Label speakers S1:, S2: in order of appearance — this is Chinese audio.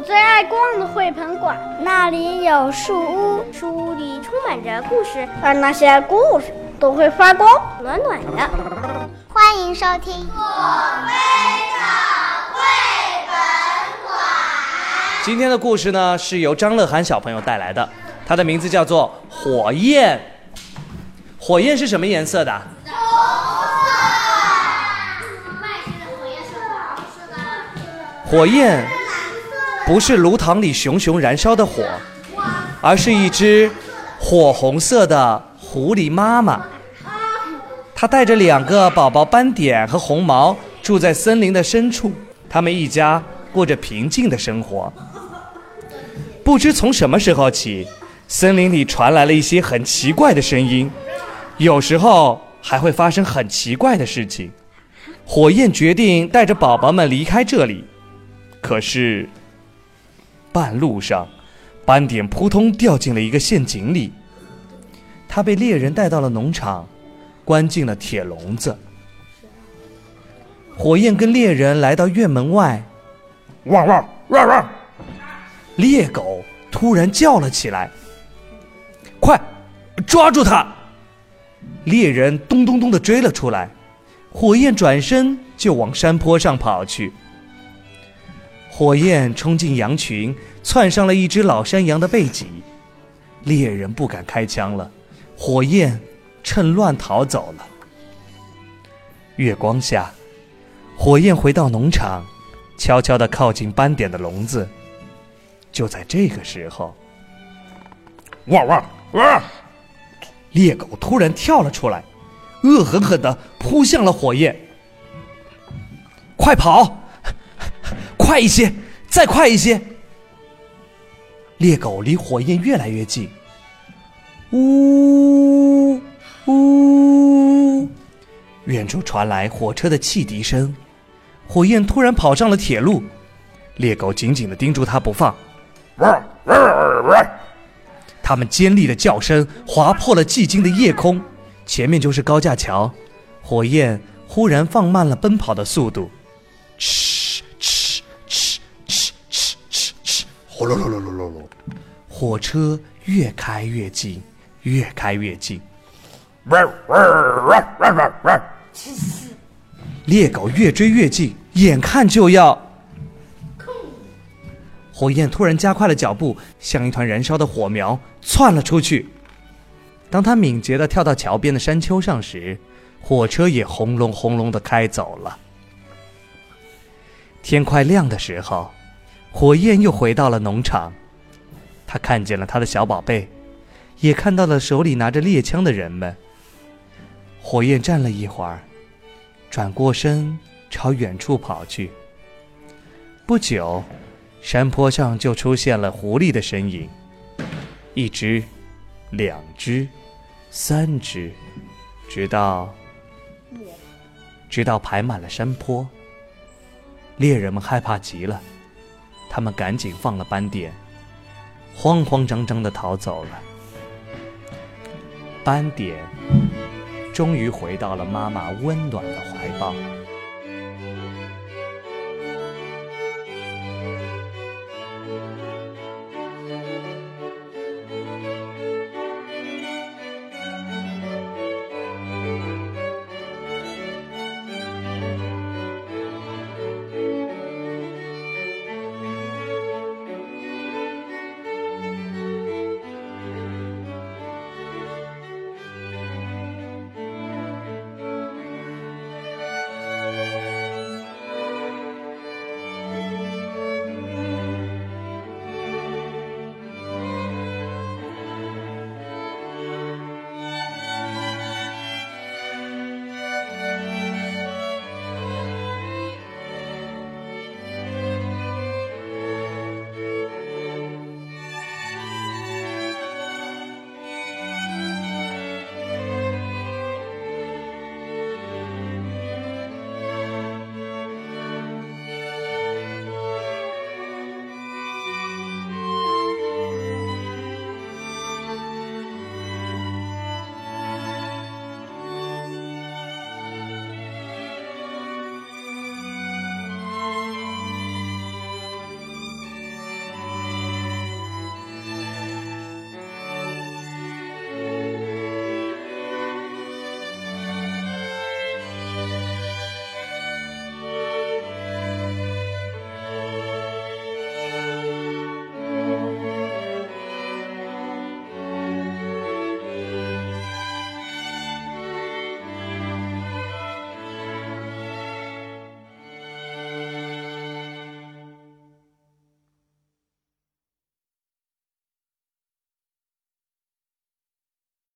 S1: 我最爱逛的绘本馆，
S2: 那里有树屋，
S1: 树屋里充满着故事，而那些故事都会发光，暖暖的。
S2: 欢迎收听
S3: 我飞的绘本馆。
S4: 今天的故事呢，是由张乐涵小朋友带来的，他的名字叫做《火焰》。火焰是什么颜色的？
S3: 红色。
S4: 火焰不是炉膛里熊熊燃烧的火，而是一只火红色的狐狸妈妈。它带着两个宝宝斑点和红毛，住在森林的深处。他们一家过着平静的生活。不知从什么时候起，森林里传来了一些很奇怪的声音，有时候还会发生很奇怪的事情。火焰决定带着宝宝们离开这里。可是，半路上，斑点扑通掉进了一个陷阱里。他被猎人带到了农场，关进了铁笼子。火焰跟猎人来到院门外，汪汪汪汪！猎狗突然叫了起来：“快，抓住他！”猎人咚咚咚的追了出来，火焰转身就往山坡上跑去。火焰冲进羊群，窜上了一只老山羊的背脊，猎人不敢开枪了。火焰趁乱逃走了。月光下，火焰回到农场，悄悄地靠近斑点的笼子。就在这个时候，汪汪汪！猎狗突然跳了出来，恶狠狠地扑向了火焰。快跑！快一些，再快一些！猎狗离火焰越来越近，呜呜！远处传来火车的汽笛声。火焰突然跑上了铁路，猎狗紧紧的盯住它不放。它们尖利的叫声划破了寂静的夜空。前面就是高架桥。火焰忽然放慢了奔跑的速度。嘘。呼噜噜噜噜噜噜，火车越开越近，越开越近。猎狗越追越近，眼看就要……火焰突然加快了脚步，像一团燃烧的火苗窜了出去。当他敏捷的跳到桥边的山丘上时，火车也轰隆轰隆的开走了。天快亮的时候。火焰又回到了农场，他看见了他的小宝贝，也看到了手里拿着猎枪的人们。火焰站了一会儿，转过身朝远处跑去。不久，山坡上就出现了狐狸的身影，一只，两只，三只，直到，直到排满了山坡。猎人们害怕极了。他们赶紧放了斑点，慌慌张张的逃走了。斑点终于回到了妈妈温暖的怀抱。